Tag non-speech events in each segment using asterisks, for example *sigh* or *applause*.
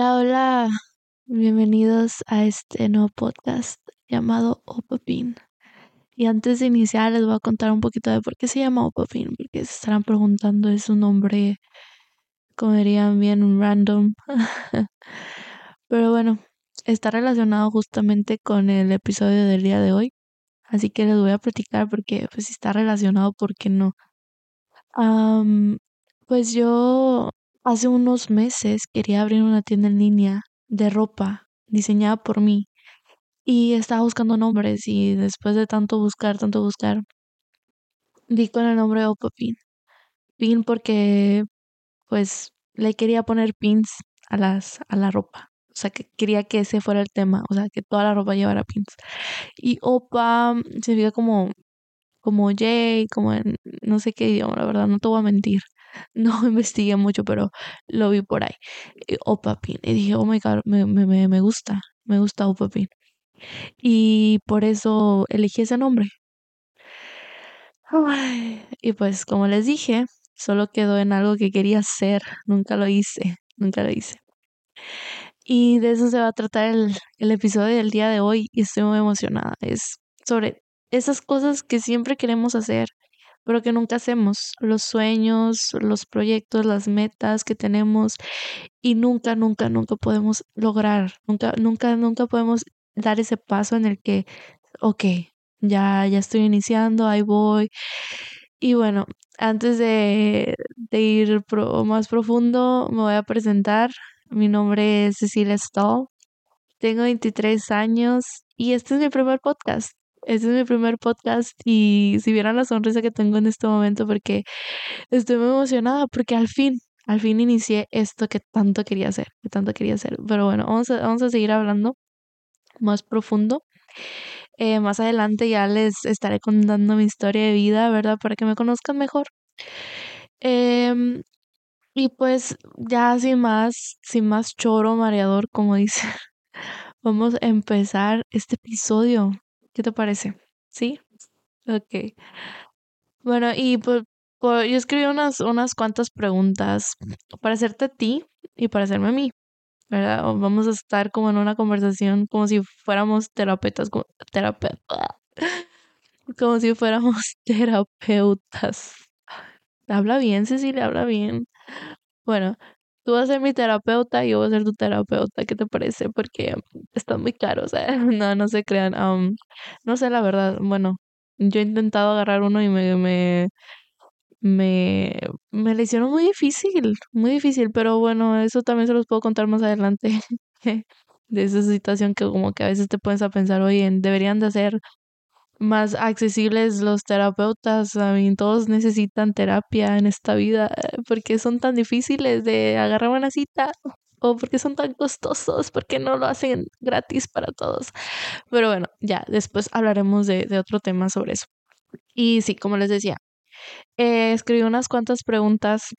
Hola, hola, bienvenidos a este nuevo podcast llamado Opapin. Y antes de iniciar les voy a contar un poquito de por qué se llama Opapin, porque se estarán preguntando, es un nombre, como dirían bien, random. *laughs* Pero bueno, está relacionado justamente con el episodio del día de hoy, así que les voy a platicar porque pues si está relacionado, ¿por qué no? pues yo Hace unos meses quería abrir una tienda en línea de ropa diseñada por mí y estaba buscando nombres y después de tanto buscar, tanto buscar, di con el nombre Opa Pin. Pin porque pues le quería poner pins a las a la ropa. O sea, que quería que ese fuera el tema, o sea, que toda la ropa llevara pins. Y Opa significa como como Jay, como en no sé qué idioma, la verdad, no te voy a mentir. *laughs* No investigué mucho, pero lo vi por ahí. Opapin. Y dije, oh my god, me, me, me gusta, me gusta Opapin. Y por eso elegí ese nombre. y pues como les dije, solo quedó en algo que quería hacer. Nunca lo hice, nunca lo hice. Y de eso se va a tratar el, el episodio del día de hoy y estoy muy emocionada. Es sobre esas cosas que siempre queremos hacer, pero que nunca hacemos. Los sueños, los proyectos, las metas que tenemos y nunca, nunca, nunca podemos lograr, nunca, nunca, nunca podemos dar ese paso en el que, ok, ya, ya estoy iniciando, ahí voy. Y bueno, antes de, de ir más profundo, me voy a presentar. Mi nombre es Cecilia Stahl. Tengo 23 años y este es mi primer podcast. Este es mi primer podcast y si vieran la sonrisa que tengo en este momento porque estoy muy emocionada porque al fin, al fin inicié esto que tanto quería hacer, que tanto quería hacer. Pero bueno, vamos a, vamos a seguir hablando más profundo. Eh, más adelante ya les estaré contando mi historia de vida, ¿verdad? Para que me conozcan mejor. Em, y pues ya sin más, sin más choro mareador, como dice, *laughs* vamos a empezar este episodio ¿Qué te parece? ¿Sí? Ok. Bueno, y pues, yo escribí unas, unas cuantas preguntas para hacerte a ti y para hacerme a mí. ¿Verdad? Vamos a estar como en una conversación como si fuéramos terapeutas, como *laughs* si fuéramos *laughs* terapeutas. Habla bien, Cecilia, habla bien. Bueno, tú vas a ser mi terapeuta y yo voy a ser tu terapeuta, ¿qué te parece? Porque están muy caros, ¿eh? *laughs* No, no se crean. no sé la verdad. Bueno, yo he intentado agarrar uno y me, me, me, me le hicieron muy difícil, muy difícil, pero bueno, eso también se los puedo contar más adelante. *laughs* de esa situación que como que a veces te pones a pensar, oye, deberían de hacer más accesibles los terapeutas. A mí, todos necesitan terapia en esta vida eh, porque son tan difíciles de agarrar una cita o porque son tan costosos, porque no lo hacen gratis para todos. Pero bueno, ya, después hablaremos de, de otro tema sobre eso. Y sí, como les decía, eh, escribí unas cuantas preguntas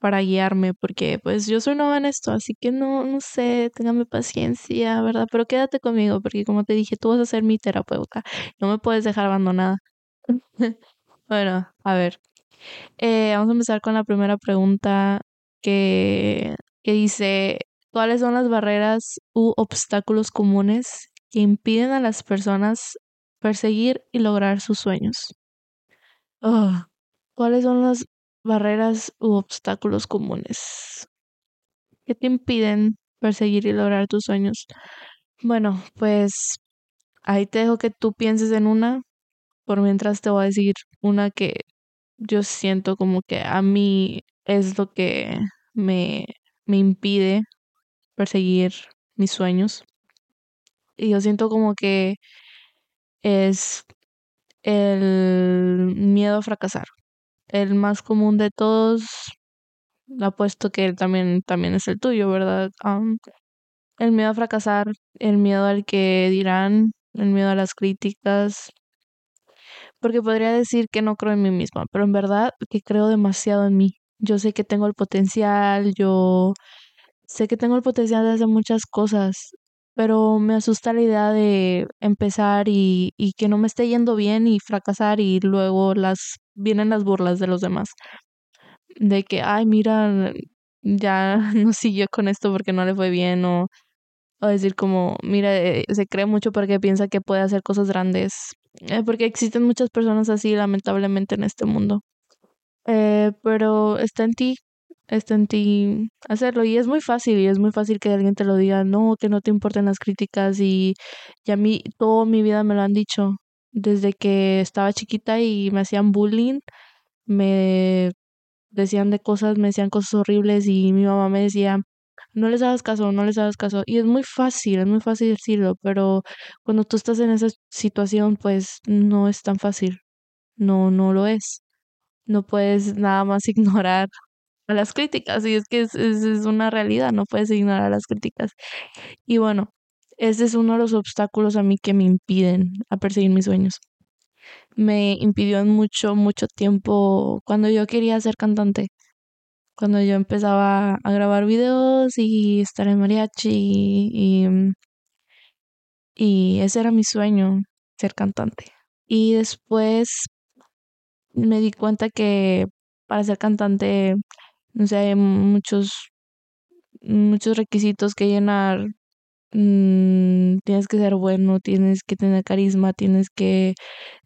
para guiarme, porque pues yo soy nueva en esto, así que no, no sé, téngame paciencia, ¿verdad? Pero quédate conmigo, porque como te dije, tú vas a ser mi terapeuta, no me puedes dejar abandonada. *laughs* bueno, a ver, eh, vamos a empezar con la primera pregunta que, que dice, ¿cuáles son las barreras u obstáculos comunes que impiden a las personas perseguir y lograr sus sueños? Oh, ¿Cuáles son las barreras u obstáculos comunes que te impiden perseguir y lograr tus sueños. Bueno, pues ahí te dejo que tú pienses en una, por mientras te voy a decir una que yo siento como que a mí es lo que me, me impide perseguir mis sueños. Y yo siento como que es el miedo a fracasar el más común de todos, apuesto que también, también es el tuyo, ¿verdad? el miedo a fracasar, el miedo al que dirán, el miedo a las críticas, porque podría decir que no creo en mí misma, pero en verdad que creo demasiado en mí. Yo sé que tengo el potencial, yo sé que tengo el potencial de hacer muchas cosas, pero me asusta la idea de empezar y, y que no me esté yendo bien y fracasar y luego las vienen las burlas de los demás. De que, ay, mira, ya *laughs* no siguió con esto porque no le fue bien o, o decir como, mira, eh, se cree mucho porque piensa que puede hacer cosas grandes. Eh, porque existen muchas personas así, lamentablemente, en este mundo. Eh, pero está en ti, está en ti hacerlo. Y es muy fácil, y es muy fácil que alguien te lo diga, no, que no te importen las críticas. Y, y a mí, toda mi vida me lo han dicho. Desde que estaba chiquita y me hacían bullying, me decían de cosas, me decían cosas horribles y mi mamá me decía, no les hagas caso, no les hagas caso. Y es muy fácil, es muy fácil decirlo, pero cuando tú estás en esa situación, pues no es tan fácil. No, no lo es. No puedes nada más *laughs* ignorar a las críticas, y es que es, es, una realidad, no puedes ignorar las críticas. Y bueno, ese es uno de los obstáculos a mí que me impiden a perseguir mis sueños me impidió mucho, mucho tiempo cuando yo quería ser cantante. Cuando yo empezaba a grabar videos y estar en mariachi y, y ese era mi sueño, ser cantante. Y después me di cuenta que para ser cantante, no sé, hay muchos, muchos requisitos que llenar. Mm, tienes que ser bueno, tienes que tener carisma, tienes que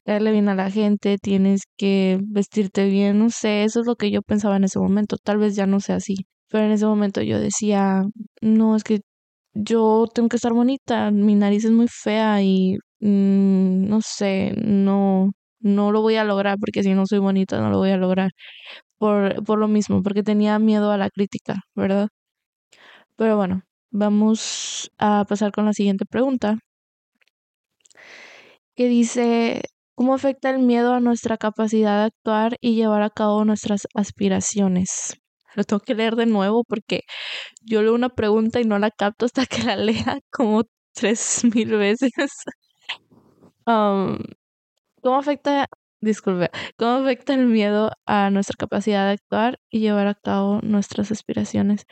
darle bien a la gente, tienes que vestirte bien, no sé, eso es lo que yo pensaba en ese momento, tal vez ya no sea así, pero en ese momento yo decía, no, es que yo tengo que estar bonita, mi nariz es muy fea y mm, no sé, no, no lo voy a lograr porque si no soy bonita no lo voy a lograr por, por lo mismo, porque tenía miedo a la crítica, ¿verdad? Pero bueno, vamos a pasar con la siguiente pregunta que dice, ¿Cómo afecta el miedo a nuestra capacidad de actuar y llevar a cabo nuestras aspiraciones? Lo tengo que leer de nuevo porque yo leo una pregunta y no la capto hasta que la lea como tres mil veces. *laughs* Um, ¿Cómo afecta, disculpe, cómo afecta el miedo a nuestra capacidad de actuar y llevar a cabo nuestras aspiraciones?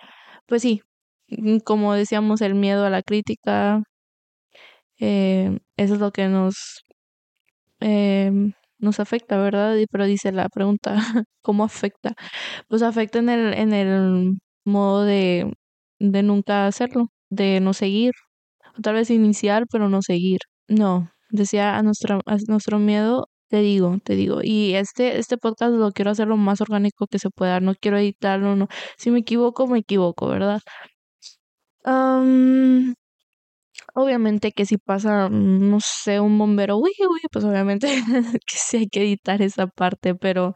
Pues sí, mm, como decíamos, el miedo a la crítica, eh, eso es lo que nos eh, nos afecta, ¿verdad? Pero dice la pregunta, *laughs* ¿cómo afecta? Pues afecta en el, en el modo de, de nunca hacerlo, de no seguir, tal vez iniciar, pero no seguir. No, decía a nuestro, a nuestro miedo, te digo, te digo. Y este, este podcast lo quiero hacer lo más orgánico que se pueda, no quiero editarlo, no. Si me equivoco, me equivoco, ¿verdad? Um, Obviamente que si pasa, no sé, un bombero, uy, uy, pues obviamente *laughs* que sí hay que editar esa parte, pero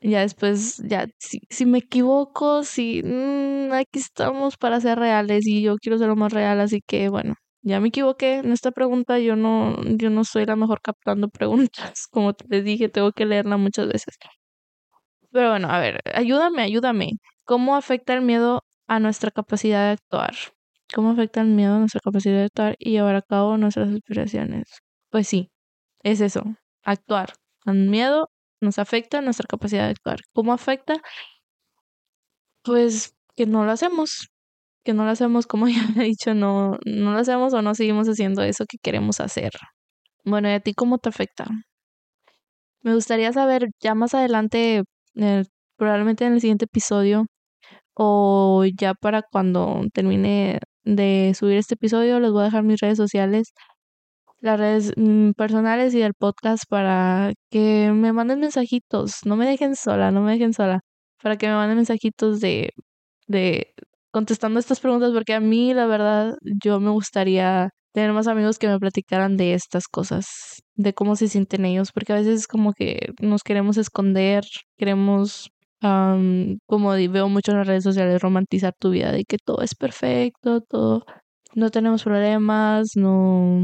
ya después, ya, si, si me equivoco, si mm, aquí estamos para ser reales y yo quiero ser lo más real, así que bueno, ya me equivoqué en esta pregunta, yo no, yo no soy la mejor captando preguntas, *laughs* como les dije, tengo que leerla muchas veces. Pero bueno, a ver, ayúdame, ayúdame. ¿Cómo afecta el miedo a nuestra capacidad de actuar? ¿Cómo afecta el miedo a nuestra capacidad de actuar y llevar a cabo nuestras aspiraciones? Pues sí, es eso, actuar. El miedo nos afecta nuestra capacidad de actuar. ¿Cómo afecta? Pues que no lo hacemos, que no lo hacemos como *laughs* ya he dicho, no, no lo hacemos o no seguimos haciendo eso que queremos hacer. Bueno, ¿y a ti cómo te afecta? Me gustaría saber ya más adelante, probablemente en el siguiente episodio, o ya para cuando termine de subir este episodio, les voy a dejar mis redes sociales, las redes mm, personales y del podcast para que me manden mensajitos, no me dejen sola, no me dejen sola, para que me manden mensajitos de, de contestando estas preguntas, porque a mí la verdad yo me gustaría tener más amigos que me platicaran de estas cosas, de cómo se sienten ellos, porque a veces como que nos queremos esconder, queremos como veo mucho en las redes sociales, romantizar tu vida de que todo es perfecto, todo, no tenemos problemas, no,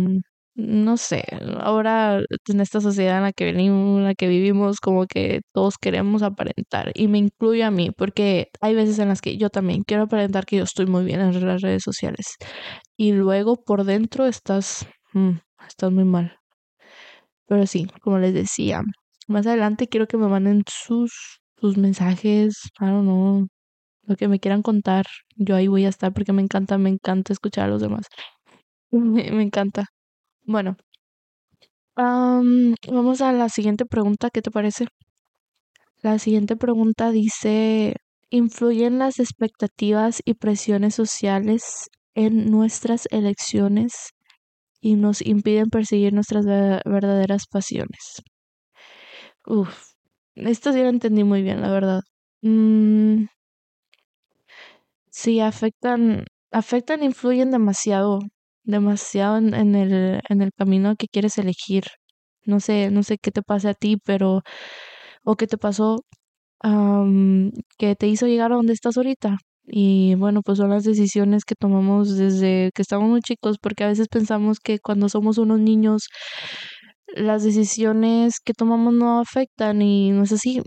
no sé, ahora en esta sociedad en la que venimos, en la que vivimos, como que todos queremos aparentar y me incluyo a mí, porque hay veces en las que yo también quiero aparentar que yo estoy muy bien en las redes sociales y luego por dentro estás, mm, estás muy mal. Pero sí, como les decía, más adelante quiero que me manden sus sus mensajes, I don't know, lo que me quieran contar. Yo ahí voy a estar porque me encanta, me encanta escuchar a los demás. *laughs* Me, encanta. Bueno, vamos a la siguiente pregunta, ¿qué te parece? La siguiente pregunta dice, influyen las expectativas y presiones sociales en nuestras elecciones y nos impiden perseguir nuestras verdaderas pasiones. Uf, esto sí lo entendí muy bien, la verdad. Mm, sí, afectan, afectan, influyen demasiado, demasiado en, el, en el camino que quieres elegir. No sé, no sé qué te pasa a ti, pero, o qué te pasó, que te hizo llegar a donde estás ahorita. Y bueno, pues son las decisiones que tomamos desde que estamos muy chicos, porque a veces pensamos que cuando somos unos niños, las decisiones que tomamos no afectan y no es así.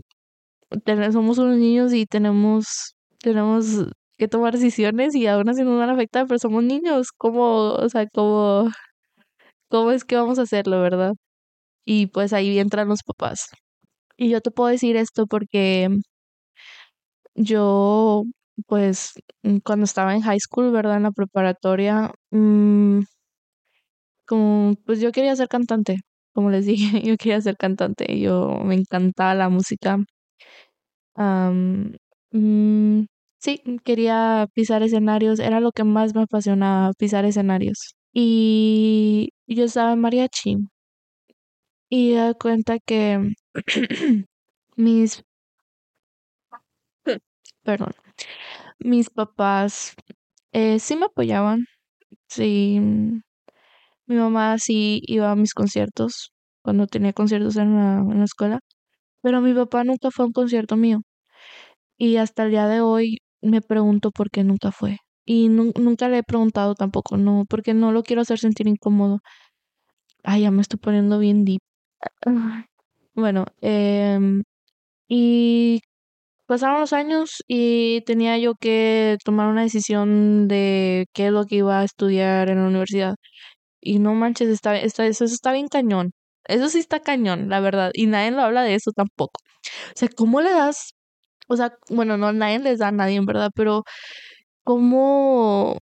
somos unos niños y tenemos, tenemos que tomar decisiones y aún así nos van a afectar, pero somos niños. ¿Cómo, o sea, cómo, cómo es que vamos a hacerlo, verdad? Y pues ahí entran los papás. Y yo te puedo decir esto porque yo, pues, cuando estaba en high school, ¿verdad? En la preparatoria, mmm, como, pues yo quería ser cantante, como les *laughs* dije, yo quería ser cantante, yo me encantaba la música. Mm, sí, quería pisar escenarios, era lo que más me apasionaba, pisar escenarios. Y yo estaba en mariachi. Y da cuenta que *clears throat* mis, *clears throat* perdón, mis papás eh, sí me apoyaban, sí, mi mamá sí iba a mis conciertos cuando tenía conciertos en la, en la escuela, pero mi papá nunca fue a un concierto mío. Y hasta el día de hoy me pregunto por qué nunca fue. Y nunca le he preguntado tampoco, no, porque no lo quiero hacer sentir incómodo. Ay, ya me estoy poniendo bien deep. Bueno, em, y pasaron los años y tenía yo que tomar una decisión de qué es lo que iba a estudiar en la universidad. Y no manches, está, está, eso está bien cañón. Eso sí está cañón, la verdad. Y nadie lo habla de eso tampoco. O sea, ¿cómo le das? O sea, bueno, no, nadie les da a nadie, en verdad, pero ¿cómo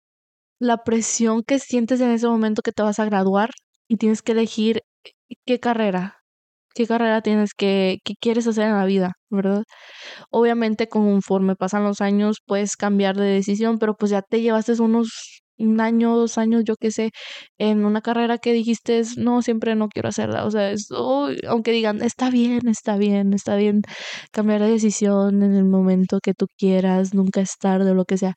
la presión que sientes en ese momento que te vas a graduar y tienes que elegir qué carrera? qué carrera tienes, qué, qué quieres hacer en la vida, ¿verdad? Obviamente conforme pasan los años puedes cambiar de decisión, pero pues ya te llevaste unos un año, dos años, yo qué sé, en una carrera que dijiste, no, siempre no quiero hacerla. O sea, es, aunque digan, está bien, está bien, está bien cambiar de decisión en el momento que tú quieras, nunca es tarde o lo que sea.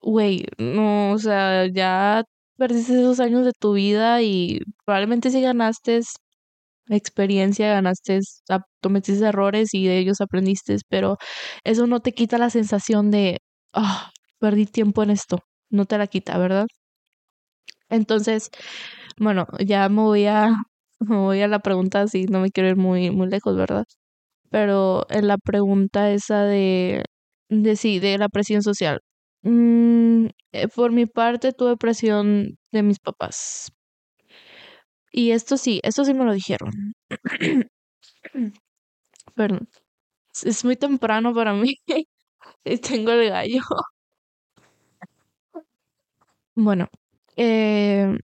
Güey, no, o sea, ya perdiste esos años de tu vida y probablemente si ganaste experiencia, ganaste, cometiste errores y de ellos aprendiste, pero eso no te quita la sensación de, ah, perdí tiempo en esto, no te la quita, ¿verdad? Entonces, bueno, ya me voy a, *laughs* me voy a la pregunta, si no me quiero ir muy, muy lejos, ¿verdad? Pero en la pregunta esa de, de sí, de la presión social. Mm, eh, por mi parte tuve presión de mis papás, y esto sí, esto sí me lo dijeron. *clears throat* Perdón. Es muy temprano para mí. *laughs* tengo el gallo. Bueno, eh,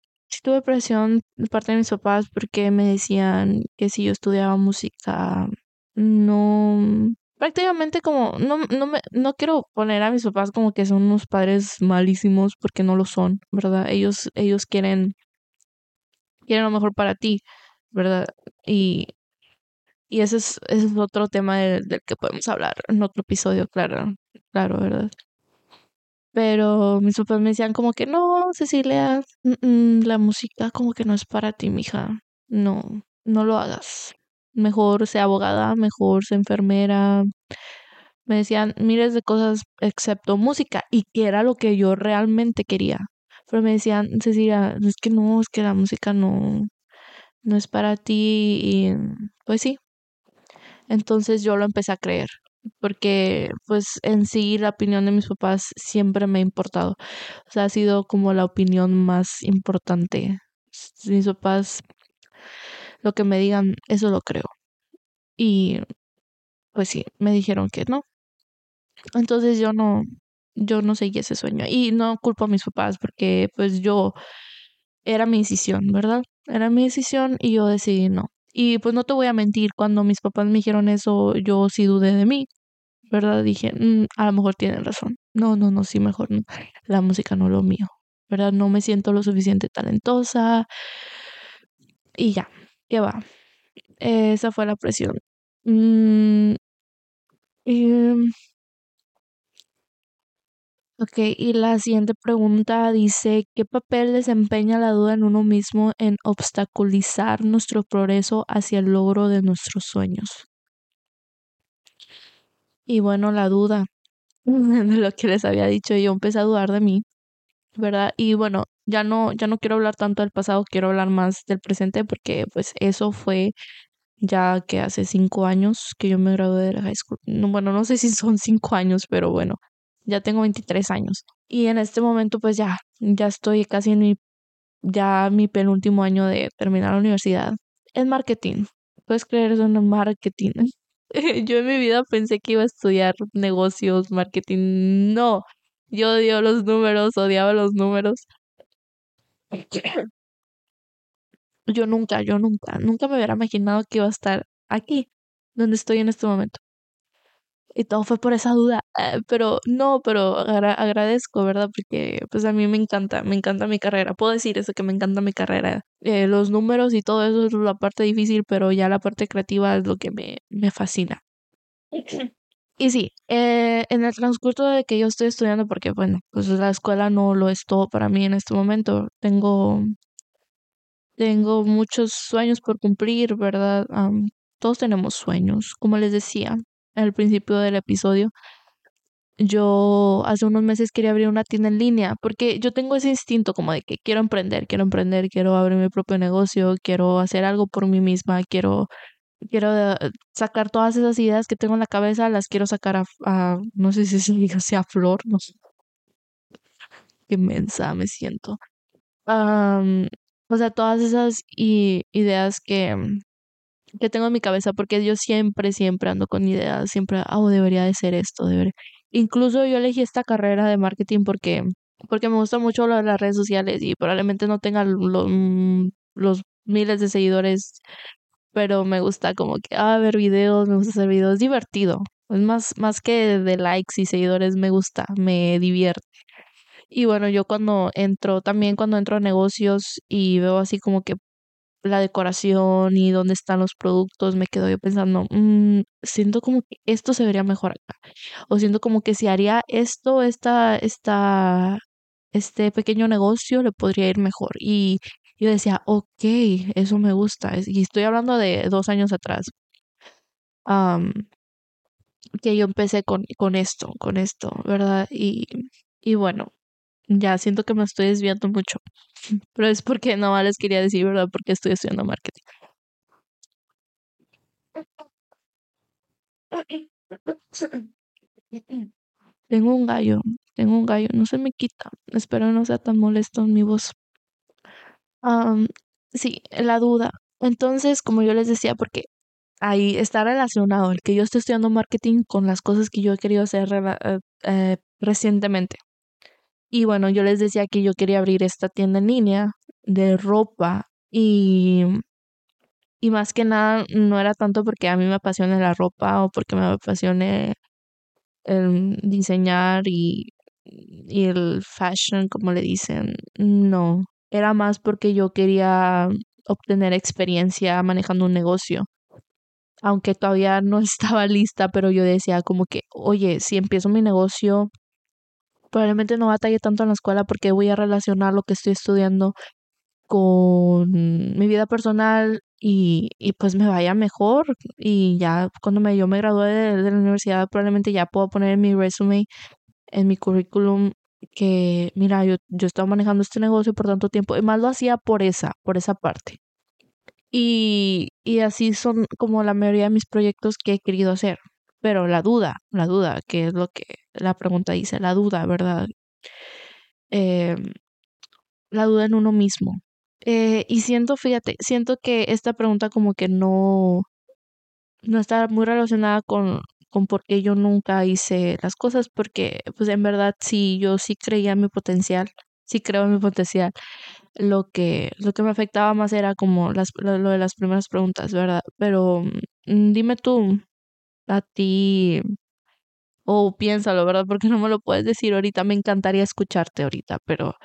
tuve presión de parte de mis papás porque me decían que si yo estudiaba música, no prácticamente como no no me no quiero poner a mis papás como que son unos padres malísimos porque no lo son, ¿verdad? Ellos ellos quieren quieren lo mejor para ti, ¿verdad? Y, y ese es, ese es otro tema del, que podemos hablar en otro episodio, claro, claro, ¿verdad? Pero mis papás me decían como que no, Cecilia, la música como que no es para ti, mija. No, no lo hagas. Mejor sea abogada, mejor sea enfermera. Me decían miles de cosas excepto música y que era lo que yo realmente quería. Pero me decían, Cecilia, es que no, es que la música no, no es para ti y pues sí. Entonces yo lo empecé a creer, porque pues en sí la opinión de mis papás siempre me ha importado. O sea, ha sido como la opinión más importante. Mis papás, lo que me digan, eso lo creo. Y pues sí, me dijeron que no. Entonces yo no, yo no seguí ese sueño. Y no culpo a mis papás porque pues yo era mi decisión, ¿verdad? Era mi decisión y yo decidí no. Y pues no te voy a mentir, cuando mis papás me dijeron eso, yo sí dudé de mí. ¿verdad? Dije, mm, a lo mejor tienen razón. No, no, no, sí, mejor no. La música no es lo mío, ¿verdad? No me siento lo suficiente talentosa. Y ya, ¿qué va? Esa fue la presión. Mm, ok, y la siguiente pregunta dice, ¿qué papel desempeña la duda en uno mismo en obstaculizar nuestro progreso hacia el logro de nuestros sueños? Y bueno, la duda *laughs* de lo que les había dicho, yo empecé a dudar de mí, ¿verdad? Y bueno, ya no, ya no quiero hablar tanto del pasado, quiero hablar más del presente porque pues eso fue ya que hace cinco años que yo me gradué de la high school. bueno, no sé si son cinco años, pero bueno, ya tengo 23 años. Y en este momento pues ya, ya estoy casi en mi, ya mi penúltimo año de terminar la universidad. En marketing. Puedes creer eso en marketing. *laughs* yo en mi vida pensé que iba a estudiar negocios, marketing. No, yo odio los números, odiaba los números. Yo nunca, yo nunca, nunca me hubiera imaginado que iba a estar aquí, donde estoy en este momento. Y todo fue por esa duda. Eh, pero no, pero agradezco, ¿verdad? Porque pues a mí me encanta, me encanta mi carrera. Puedo decir eso, que me encanta mi carrera. Eh, los números y todo eso es la parte difícil, pero ya la parte creativa es lo que me, me fascina. Y sí, eh, en el transcurso de que yo estoy estudiando, porque bueno, pues la escuela no lo es todo para mí en este momento. Tengo tengo muchos sueños por cumplir, ¿verdad? todos tenemos sueños. Como les decía al principio del episodio, yo hace unos meses quería abrir una tienda en línea porque yo tengo ese instinto como de que quiero emprender, quiero emprender, quiero abrir mi propio negocio, quiero hacer algo por mí misma, quiero quiero eh, sacar todas esas ideas que tengo en la cabeza, las quiero sacar a, no sé si se *laughs* sea flor, no sé. Qué mensa me siento. O sea, todas esas ideas que, que tengo en mi cabeza, porque yo siempre, siempre ando con ideas, siempre, oh, debería de ser esto, debería. Incluso yo elegí esta carrera de marketing porque, porque me gusta mucho lo de las redes sociales y probablemente no tenga los, mm, los miles de seguidores, pero me gusta como que, ah, ver videos, me gusta hacer videos, divertido. Es más, más que de likes y seguidores, me gusta, me divierte. Y bueno, yo cuando entro, también cuando entro a negocios y veo así como que la decoración y dónde están los productos, me quedo yo pensando, mm, siento como que esto se vería mejor acá. O siento como que si haría esto, esta, esta, este pequeño negocio le podría ir mejor. Y yo decía, ok, eso me gusta. Y estoy hablando de dos años atrás. que yo empecé con, con esto, con esto, ¿verdad? Y, y bueno, ya siento que me estoy desviando mucho, *laughs* pero es porque no les quería decir, ¿verdad? Porque estoy estudiando marketing. Tengo un gallo, tengo un gallo, no se me quita. Espero no sea tan molesto en mi voz. sí, la duda. Entonces, como yo les decía, porque ahí está relacionado el que yo estoy estudiando marketing con las cosas que yo he querido hacer eh, eh, recientemente. Y bueno, yo les decía que yo quería abrir esta tienda en línea de ropa y, y más que nada no era tanto porque a mí me apasiona la ropa o porque me apasione el diseñar y, y el fashion, como le dicen. No, era más porque yo quería obtener experiencia manejando un negocio. Aunque todavía no *laughs* estaba lista, pero yo decía como que, oye, si empiezo mi negocio, probablemente no batalle tanto en la escuela porque voy a relacionar lo que estoy estudiando con mi vida personal y, y pues me vaya mejor y ya cuando me, yo me gradué de, la universidad probablemente ya puedo poner en mi resume, en mi currículum que mira, yo, yo estaba manejando este negocio por tanto tiempo y más lo hacía por esa, por esa parte. Y, y así son como la mayoría de mis proyectos que he querido hacer. Pero la duda, la duda, que es lo que la pregunta dice, la duda, ¿verdad? Eh, la duda en uno mismo. Eh, y siento, fíjate, siento que esta pregunta como que no, no está muy relacionada con, con por qué yo nunca hice las cosas, porque pues en verdad sí, yo sí creía en mi potencial, sí creo en mi potencial. Lo que, lo que me afectaba más era como las, lo, de las primeras preguntas, ¿verdad? Pero mm, dime tú, a ti, O piénsalo, ¿verdad? Porque no me lo puedes decir ahorita. Me encantaría escucharte ahorita, pero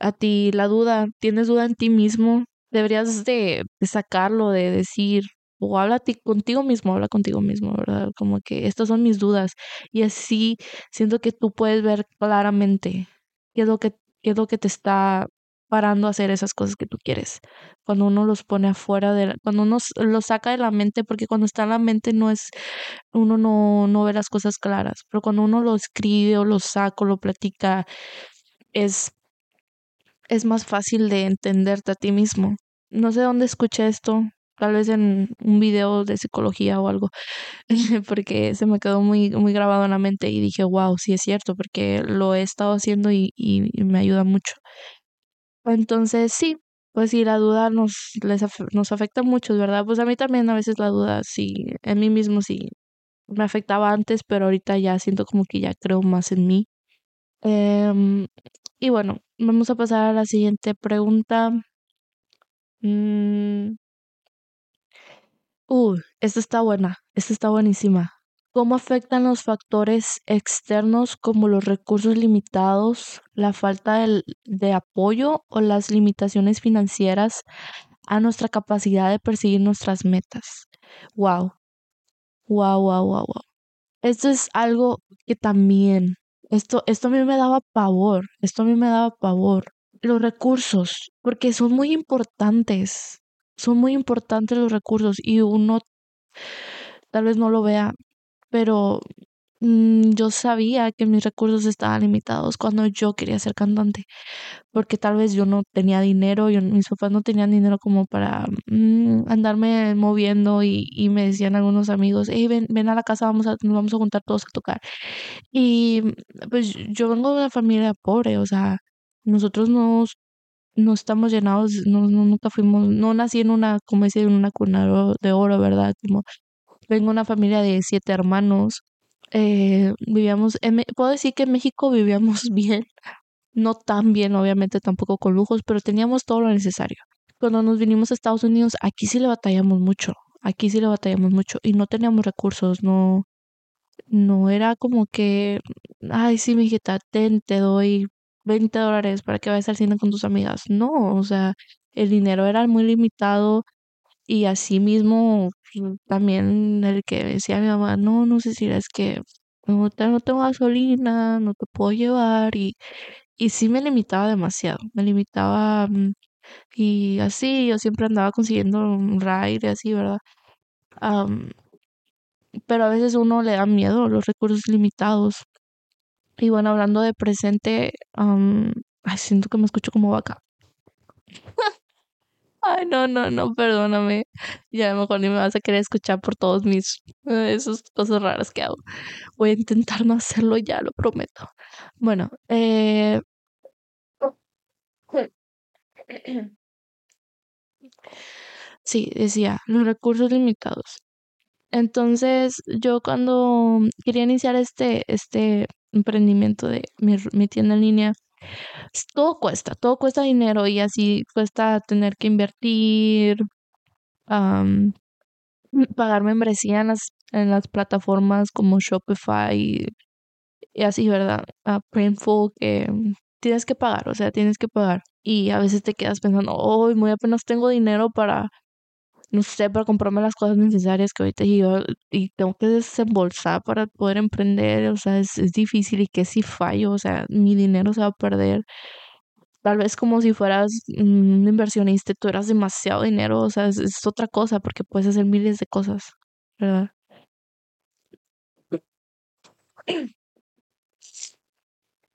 a ti la duda, ¿tienes duda en ti mismo? Deberías de, sacarlo, de decir, o habla contigo mismo, habla contigo mismo, ¿verdad? Como que estas son mis dudas. Y así siento que tú puedes ver claramente qué es lo que, qué es lo que te está parando a hacer esas cosas que tú quieres. Cuando uno los pone afuera de, cuando uno los saca de la mente, porque cuando está en la mente no es, uno no, no ve las cosas claras, pero cuando uno lo escribe o lo saca o lo platica, es, es más fácil de entenderte a ti mismo. No sé dónde escuché esto, tal vez en un video de psicología o algo, *laughs* porque se me quedó muy, muy grabado en la mente y dije, wow, sí es cierto, porque lo he estado haciendo y, y me ayuda mucho. Entonces, sí, pues sí, la duda nos, les nos afecta mucho, ¿verdad? Pues a mí también a veces la duda, sí, en mí mismo sí me afectaba antes, pero ahorita ya siento como que ya creo más en mí. Em, y bueno, vamos a pasar a la siguiente pregunta. Mm. Uh, esta está buena, esta está buenísima. ¿Cómo afectan los factores externos como los recursos limitados, la falta de, apoyo o las limitaciones financieras a nuestra capacidad de perseguir nuestras metas? Wow. Wow, wow, wow, wow. Esto es algo que también, esto, esto a mí me daba pavor, esto a mí me daba pavor. Los recursos, porque son muy importantes, son muy importantes los recursos y uno tal vez no lo vea, pero mm, yo sabía que mis recursos estaban limitados cuando yo quería ser cantante, porque tal vez yo no tenía dinero, yo, mis papás no tenían dinero como para mm, andarme moviendo y, y, me decían algunos amigos, hey, ven, ven a la casa, vamos a, nos vamos a juntar todos a tocar. Y pues yo vengo de una familia pobre, o sea, nosotros no, no estamos llenados, no, nunca fuimos, no nací en una, como decía, en una cuna de oro, ¿verdad? Como vengo de una familia de siete hermanos. Eh, vivíamos, puedo decir que en México vivíamos *laughs* bien, no tan bien, obviamente tampoco con lujos, pero teníamos todo lo necesario. Cuando nos vinimos a Estados Unidos, aquí sí le batallamos mucho, aquí sí le batallamos mucho y no teníamos recursos, no, no era como que, ay, sí, mi hijita, ten, te doy 20 dólares para que vayas al cine con tus amigas. No, o sea, el dinero era muy limitado y así mismo también el que decía a mi mamá, no, no sé si es que no, no tengo gasolina, no te puedo llevar y, y sí me limitaba demasiado, me limitaba mm, y así yo siempre andaba consiguiendo un ride así, ¿verdad? pero a veces uno le da miedo los recursos limitados. Y bueno, hablando de presente, siento que me escucho como vaca. Ay, no, no, no, perdóname. Ya mejor ni me vas a querer escuchar por todos mis eh, esas cosas raras que hago. Voy a intentar no hacerlo ya, lo prometo. Bueno, eh Sí, decía, los recursos limitados. Entonces, yo cuando quería iniciar este, este emprendimiento de mi, mi tienda en línea, todo cuesta, todo cuesta dinero y así cuesta tener que invertir, pagar membresía en las, en las plataformas como Shopify y, así, ¿verdad? A Printful que tienes que pagar, o sea, tienes que pagar. Y a veces te quedas pensando, hoy muy apenas tengo dinero para, no sé, para comprarme las cosas necesarias que ahorita yo y tengo que desembolsar para poder emprender, o sea, es, es difícil y que si fallo, o sea, mi dinero se va a perder. Tal vez como si fueras un inversionista, tú eras demasiado dinero, o sea, es, otra cosa porque puedes hacer miles de cosas, ¿verdad?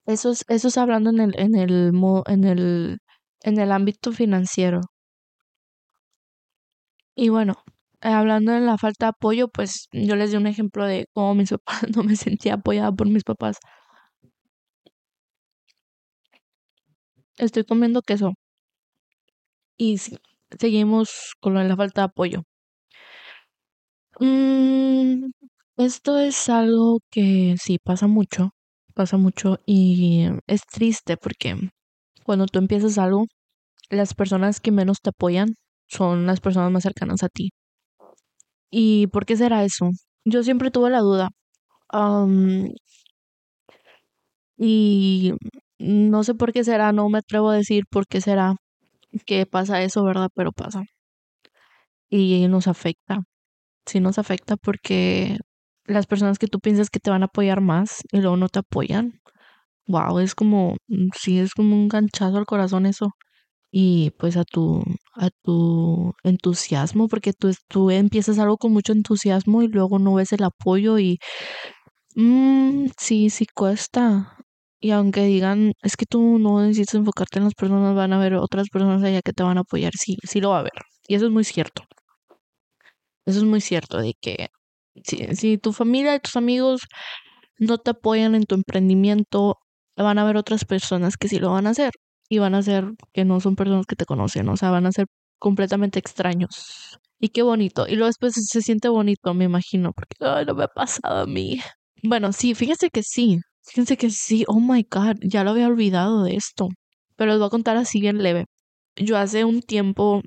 Eso es, eso es hablando en el, en el, en el, en el ámbito financiero. Y bueno, hablando de la falta de apoyo, pues yo les di un ejemplo de cómo mis *laughs* papás no me sentía apoyada por mis papás. Estoy comiendo queso. Y seguimos con la falta de apoyo. Mm, esto es algo que sí pasa mucho, pasa mucho y es triste porque cuando tú empiezas algo, las personas que menos te apoyan son las personas más cercanas a ti. ¿Y por qué será eso? Yo siempre tuve la duda. y no sé por qué será, no me atrevo a decir por qué será que pasa eso, ¿verdad? Pero pasa. Y nos afecta. Sí nos afecta porque las personas que tú piensas que te van a apoyar más y luego no te apoyan. Wow, es como, sí, es como un ganchazo al corazón eso. Y pues a tu, a tu entusiasmo, porque tú, tú empiezas algo con mucho entusiasmo y luego no ves el apoyo y mmm, sí, sí cuesta. Y aunque digan, es que tú no necesitas enfocarte en las personas, van a haber otras personas allá que te van a apoyar, sí, sí lo va a haber. Y eso es muy cierto. Eso es muy cierto, de que si, si tu familia y tus amigos no te apoyan en tu emprendimiento, van a haber otras personas que sí lo van a hacer. Y van a ser que no son personas que te conocen, o sea, van a ser completamente extraños. Y qué bonito. Y luego después se siente bonito, me imagino, porque ay, no me ha pasado a mí. Bueno, sí, fíjense que sí. Fíjense que sí. Oh my God, ya lo había olvidado de esto. Pero les voy a contar así bien leve. Yo hace un tiempo,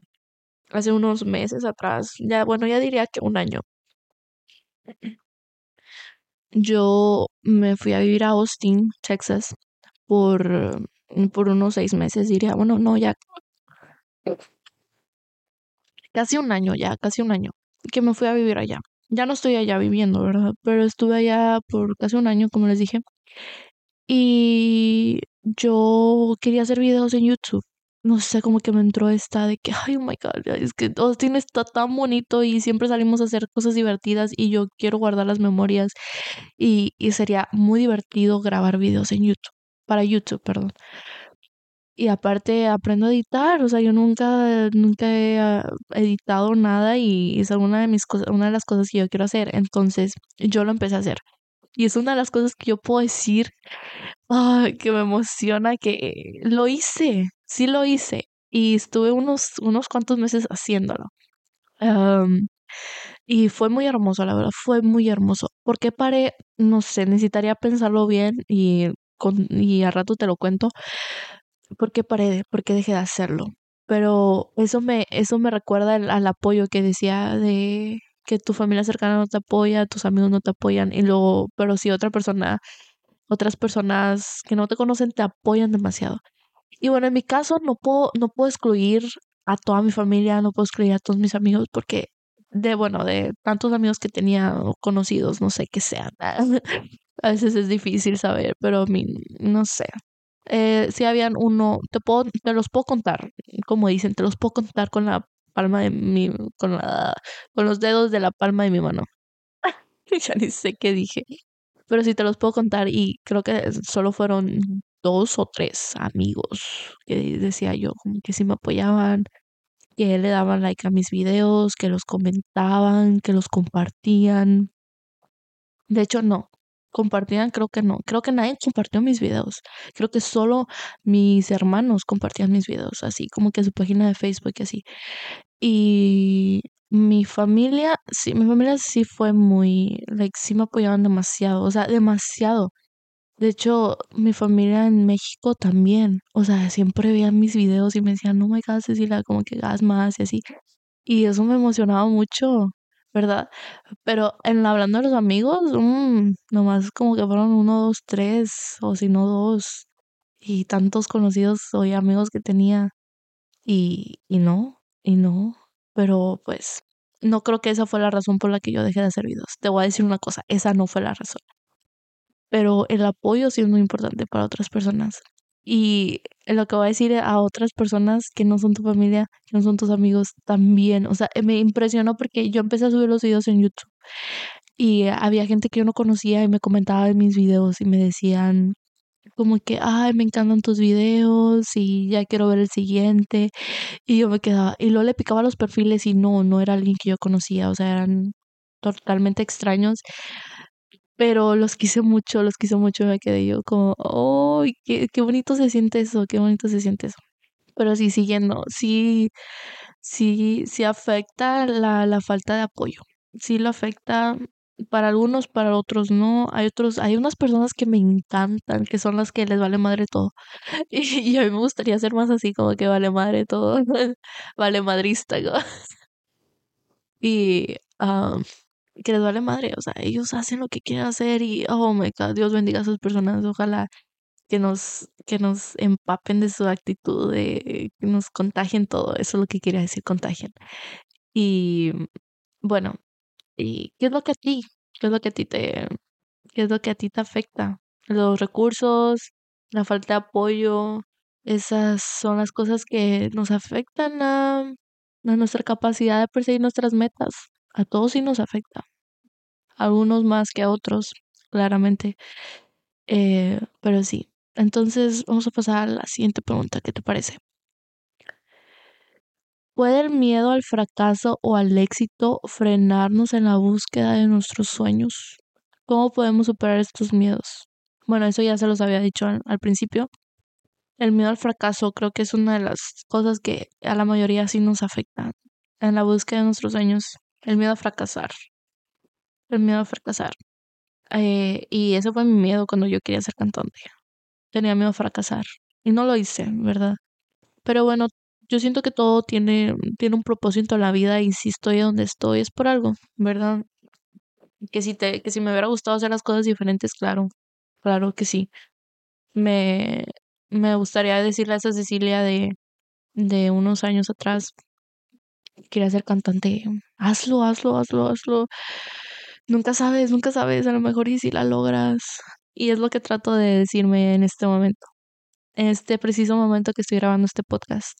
hace unos meses atrás, ya, bueno, ya diría que un año. Yo me fui a vivir a Austin, Texas, por, por unos seis meses, diría. Bueno, no, ya. Casi un año, ya, casi un año. Que me fui a vivir allá. Ya no estoy allá viviendo, ¿verdad? Pero estuve allá por casi un año, como les dije. Y yo quería hacer videos en YouTube. No sé, como que me entró esta de que, ay, oh my god, es que Austin está tan bonito y siempre salimos a hacer cosas divertidas y yo quiero guardar las memorias y, y sería muy divertido grabar videos en YouTube, para YouTube, perdón. Y aparte aprendo a editar, o sea, yo nunca, nunca he ah, editado nada y es una de mis cosas, una de las cosas que yo quiero hacer. Entonces, yo lo empecé a hacer. Y es una de las cosas que yo puedo decir, ay, que me emociona que lo hice, sí lo hice. Y estuve unos, unos cuantos meses haciéndolo. y fue muy hermoso, la verdad, fue muy hermoso. ¿Por qué paré? No sé, necesitaría pensarlo bien y, y a rato te lo cuento. ¿Por qué paré? ¿Por qué dejé de hacerlo? Pero eso me, eso me recuerda al apoyo que decía de que tu familia cercana no te apoya, tus amigos no te apoyan y luego, pero si otra persona, otras personas que no te conocen te apoyan demasiado. Y bueno, en mi caso no puedo, no puedo excluir a toda mi familia, no puedo excluir a todos mis amigos porque de, bueno, de tantos amigos que tenía conocidos, no sé qué sean. *laughs* a veces es difícil saber, pero a mí, no sé. Eh, si habían uno, te puedo, te los puedo contar, como dicen, te los puedo contar con la palma de mi, con, la, con los dedos de la palma de mi mano. *laughs* ya ni sé qué dije. Pero sí te los puedo contar y creo que solo fueron dos o tres amigos que decía yo, como que sí me apoyaban, que le daban like a mis videos, que los comentaban, que los compartían. De hecho, no. Compartían, creo que no. Creo que nadie compartió mis videos. Creo que solo mis hermanos compartían mis videos, así como que su página de Facebook y así. Y mi familia, sí, mi familia sí fue muy, like, sí me apoyaban demasiado, o sea, demasiado. De hecho, mi familia en México también, o sea, siempre veían mis videos y me decían, no me God, Cecilia, como que hagas más y así. Y eso me emocionaba mucho, ¿verdad? Pero en hablando de los amigos, mmm, nomás como que fueron uno, dos, tres, o si no dos, y tantos conocidos o amigos que tenía. Y, y no, y no, pero pues no creo que esa fue la razón por la que yo dejé de hacer videos. Te voy a decir una cosa, esa no fue la razón. Pero el apoyo sí es muy importante para otras personas. Y lo que voy a decir a otras personas que no son tu familia, que no son tus amigos, también. O sea, me impresionó porque yo empecé a subir los videos en YouTube. Y había gente que yo no conocía y me comentaba de mis videos y me decían, como que, ay, me encantan tus videos y ya quiero ver el siguiente. Y yo me quedaba, y luego le picaba los perfiles y no, no era alguien que yo conocía, o sea, eran totalmente extraños. Pero los quise mucho, los quise mucho, me quedé yo como, ¡ay, qué, qué bonito se siente eso! ¡Qué bonito se siente eso! Pero sí, siguiendo, sí, sí, sí afecta la, la falta de apoyo. Sí lo afecta para algunos, para otros no. Hay otros, hay unas personas que me encantan, que son las que les vale madre todo. *laughs* Y, a mí me gustaría ser más así, como que vale madre todo. *laughs* vale madrista. *laughs* Y que les vale madre, o sea, ellos hacen lo que quieren hacer y, oh my God, Dios bendiga a esas personas, ojalá que nos, que nos empapen de su actitud, de que nos contagien todo, eso es lo que quería decir, contagien. Y bueno, ¿y qué es lo que a ti, qué es lo que a ti te, qué es lo que a ti te afecta? Los recursos, la falta de apoyo, esas son las cosas que nos afectan a, a nuestra capacidad de perseguir nuestras metas. A todos sí nos afecta. algunos más que a otros, claramente. Eh, pero sí. Entonces vamos a pasar a la siguiente pregunta. ¿Qué te parece? ¿Puede el miedo al fracaso o al éxito frenarnos en la búsqueda de nuestros sueños? ¿Cómo podemos superar estos miedos? Bueno, eso ya se los había dicho al, al principio. El miedo al fracaso creo que es una de las cosas que a la mayoría sí nos afecta en la búsqueda de nuestros sueños. El miedo a fracasar. El miedo a fracasar. Eh, y ese fue mi miedo cuando yo quería ser cantante. Tenía miedo a fracasar. Y no lo hice, ¿verdad? Pero bueno, yo siento que todo tiene, tiene un propósito en la vida y si estoy donde estoy es por algo, ¿verdad? Que si, te, que si me hubiera gustado hacer las cosas diferentes, claro, claro que sí. Me, me gustaría decirle a esa Cecilia de, de unos años atrás, quería ser cantante, hazlo, hazlo, hazlo, hazlo. Nunca sabes, nunca sabes, a lo mejor y si la logras. Y es lo que trato de decirme en este momento, en este preciso momento que estoy grabando este podcast.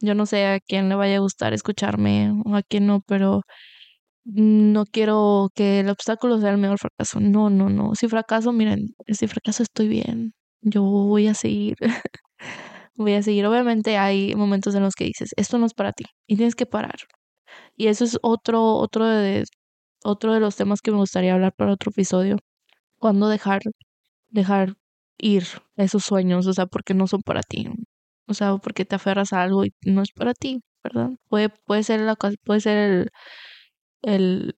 Yo no sé a quién le vaya a gustar escucharme o a quién no, pero no quiero que el obstáculo sea el mejor fracaso. No, no, no. Si fracaso, miren, si fracaso estoy bien. Yo voy a seguir. *laughs* voy a seguir. Obviamente hay momentos en los que dices, esto no es para ti y tienes que parar. Y eso es otro, otro de, otro de los temas que me gustaría hablar para otro episodio. Cuando dejar, dejar ir esos sueños, o sea, porque no son para ti. O sea, porque te aferras a algo y no es para ti, ¿verdad? Puede, puede ser la puede ser el, el,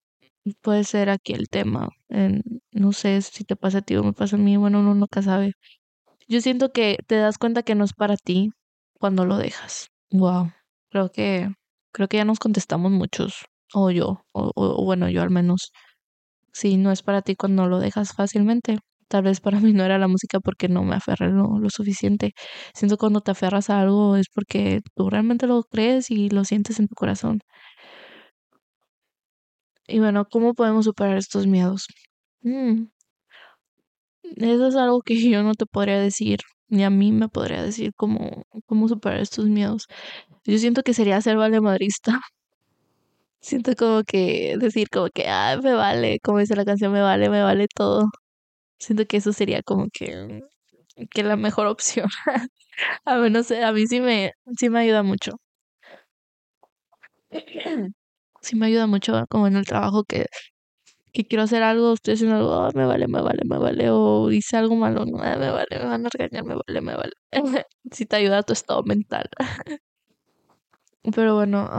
puede ser aquí el tema. No sé si te pasa a ti o me pasa a mí, bueno, uno nunca sabe. Yo siento que te das cuenta que no es para ti cuando lo dejas. Wow. Creo que, creo que ya nos contestamos muchos. O yo, o, o bueno, yo al menos. Si no es para ti cuando lo dejas fácilmente. Tal vez para *laughs* mí no era la música porque no me aferré lo, lo suficiente. Siento cuando te aferras a algo es porque tú realmente lo crees y lo sientes en tu corazón. Y bueno, ¿cómo podemos superar estos miedos? Mm. Eso es algo que *laughs* yo no te podría decir, ni a mí me podría decir cómo, cómo superar estos miedos. Yo siento que sería ser valemadrista. *laughs* Siento como que decir como que, ah, me vale, como dice la canción, me vale, me vale todo. Siento que eso sería como que, que la mejor *laughs* opción. a menos, a mí sí me, sí me ayuda mucho. *clears throat* sí me ayuda mucho como en el trabajo que, que quiero hacer algo, estoy haciendo algo, me vale, me vale, me vale, o hice algo malo, no, me vale, me van a regañar, me vale, me vale. *laughs* sí te ayuda a tu estado mental. *laughs* Pero bueno,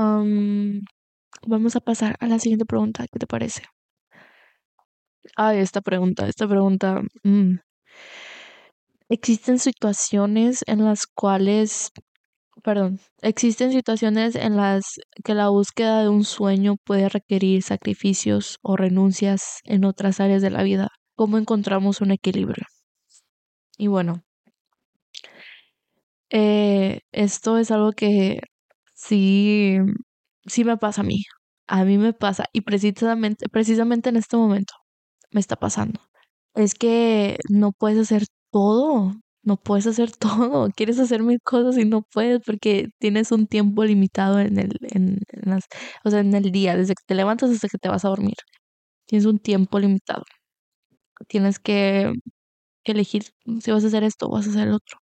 vamos a pasar a la siguiente pregunta, ¿qué te parece? Ay, esta pregunta, esta pregunta. Mm. Existen situaciones en las cuales, perdón, existen situaciones en las que la búsqueda de un sueño puede requerir sacrificios o renuncias en otras áreas de la vida. ¿Cómo encontramos un equilibrio? Y bueno, eh, esto es algo que sí, sí me pasa a mí. A mí me pasa y precisamente, precisamente en este momento me está pasando. Es que no puedes hacer todo, no puedes hacer *laughs* todo, quieres hacer mil cosas y no puedes porque tienes un tiempo limitado en el, en, las, o sea, en el día, desde que te levantas hasta que te vas a dormir. Tienes un tiempo limitado. Tienes que, que elegir si vas a hacer esto o vas a hacer el otro.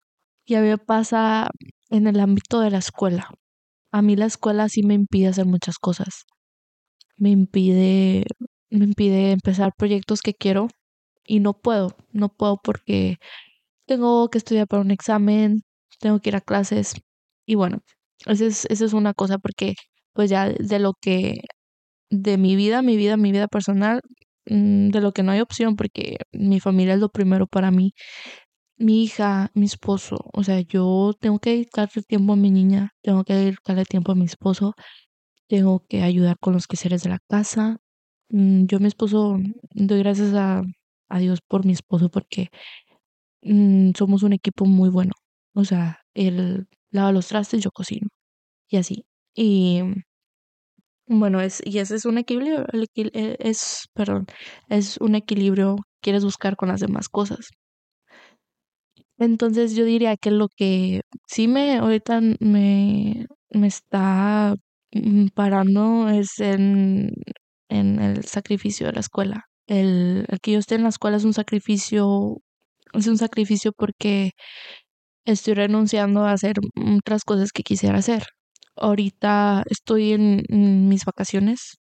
Y a mí me pasa en el ámbito de la escuela. A mí la escuela sí me impide hacer muchas cosas. Me impide me impide empezar proyectos que quiero y no puedo, no puedo porque tengo que estudiar para un examen, tengo que ir a clases y bueno, esa es, esa es una cosa porque pues ya de lo que, de mi vida, mi vida, mi vida personal, mm, de lo que no hay opción porque mi familia es lo primero para mí, mi hija, mi esposo, o sea, yo tengo que dedicarle tiempo a mi niña, tengo que dedicarle tiempo a mi esposo, tengo que ayudar con los quehaceres de la casa, mm, yo mi esposo, doy gracias a, a Dios por mi esposo porque mm, somos un equipo muy bueno. O sea, él lava los trastes, yo cocino y así. Y bueno, es, y ese es un equilibrio, eh, es, perdón, es un equilibrio que quieres buscar con las demás cosas. Entonces yo diría que lo que sí me ahorita me, me está mm, parando es en, en el sacrificio de la escuela. El, el que yo esté en la escuela es un sacrificio, es un sacrificio porque estoy renunciando a hacer otras cosas que quisiera hacer. Ahorita estoy en, mis vacaciones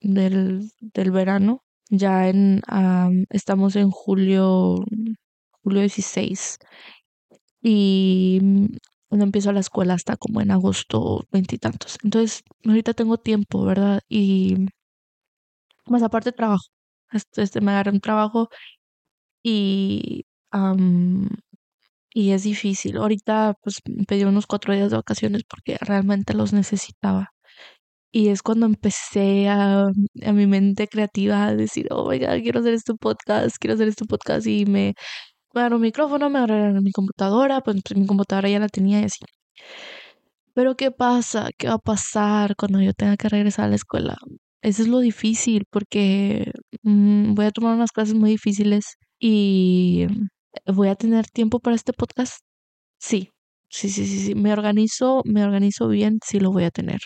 del, del verano. Ya en am, estamos en julio, julio 16 y mm, no empiezo la escuela hasta como en agosto veintitantos. Entonces, ahorita tengo tiempo, ¿verdad? Y más aparte trabajo. Este, este, me agarré un trabajo y, am, y es difícil. Ahorita pues pedí unos cuatro días de vacaciones porque realmente los necesitaba. Y es cuando empecé a, a mi mente creativa a decir, oh my God, quiero hacer este podcast, quiero hacer este podcast. Y me, agarré un micrófono, me agarré mi computadora, pues mi computadora ya la tenía y así. Pero ¿qué pasa? ¿Qué va a pasar cuando yo tenga que regresar a la escuela? Eso es lo difícil porque mm, voy a tomar unas clases muy difíciles y voy a tener tiempo para este podcast. Sí, sí, sí, sí, sí. Me organizo, me organizo bien, sí lo voy a tener.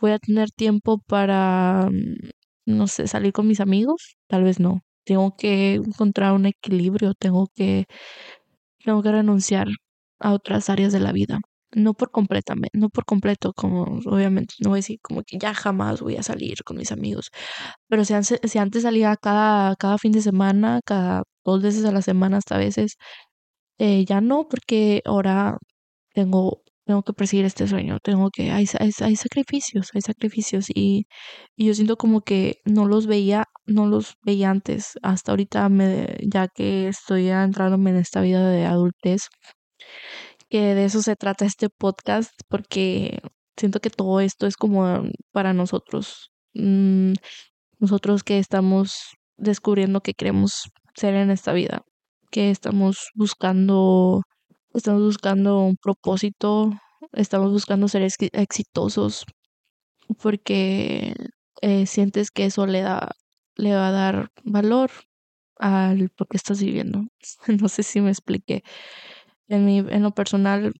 Voy a tener tiempo para, mm, no sé, salir con mis amigos. Tal vez no. Tengo que encontrar un equilibrio, tengo que, tengo que renunciar a otras áreas de la vida. No por completamente, no por completo, como obviamente no voy a decir como que ya jamás voy a salir con mis amigos. Pero si antes, si antes salía cada, cada fin de semana, cada dos veces a la semana hasta veces, eh, ya no, porque ahora tengo, tengo que perseguir este sueño, tengo que, hay, hay, hay sacrificios, hay sacrificios y, y yo siento como que no los veía, no los veía antes, hasta ahorita me, ya que estoy entrándome en esta vida de adultez, que de eso se trata este podcast, porque siento que todo esto es como para nosotros, mm, nosotros que estamos descubriendo que queremos ser en esta vida, que estamos buscando, estamos buscando un propósito, estamos buscando ser exi- exitosos, porque eh, sientes que eso le da, le va a dar valor al por qué estás viviendo. *laughs* No sé si me expliqué. En mi, en lo personal,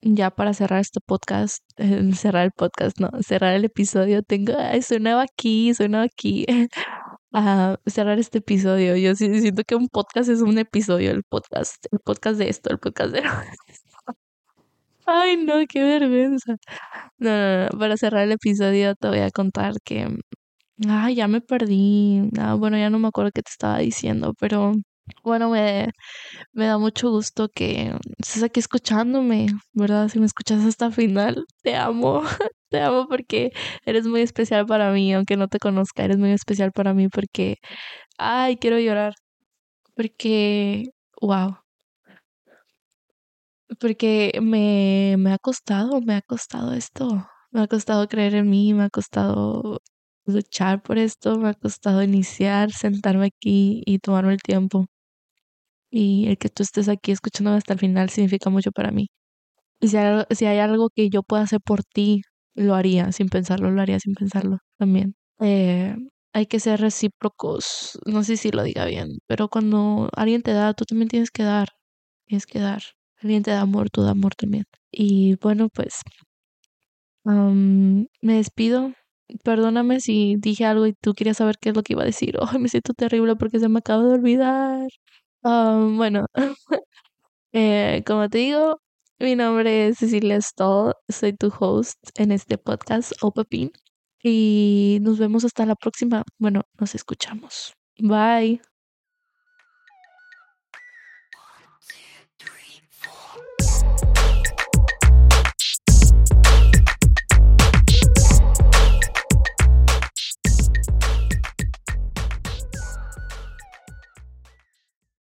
ya para cerrar este podcast, *laughs* eh, cerrar el podcast, no, cerrar el episodio, tengo, ay, soy nueva aquí, soy nueva aquí. *laughs* a cerrar este episodio. Yo siento que un podcast es un episodio, el podcast, el podcast de esto, el podcast de... *laughs* Ay, no, qué vergüenza. No, no, no, para cerrar el episodio te voy a contar que... Ay, ya me perdí. Ah, bueno, ya no me acuerdo qué te estaba diciendo, pero bueno, me, me da mucho gusto que estés aquí escuchándome, ¿verdad? Si me escuchas hasta el final, te amo, *laughs* te amo porque eres muy especial para mí, aunque no te conozca, eres muy especial para mí porque, ay, quiero llorar, porque, wow, porque me, me ha costado, me ha costado esto, me ha costado creer en mí, me ha costado luchar por esto, me ha costado iniciar, sentarme aquí y tomarme el tiempo. Y el que tú estés aquí escuchándome hasta el final significa mucho para mí. Y si hay, si hay algo que yo pueda hacer por ti, lo haría sin pensarlo, lo haría sin pensarlo también. Eh, hay que ser recíprocos, no sé si lo diga bien, pero cuando alguien te da, tú también tienes que dar, tienes que dar. Alguien te da amor, tú da amor también. Y bueno, pues am, me despido. Perdóname si dije algo y tú querías saber qué es lo que iba a decir. *laughs* Ay, me siento terrible porque se me acaba de olvidar. Am, bueno, *laughs* Eh, como te digo, mi nombre es Cecilia Stoll, soy tu host en este podcast Opapin y nos vemos hasta la próxima. Bueno, nos escuchamos. Bye.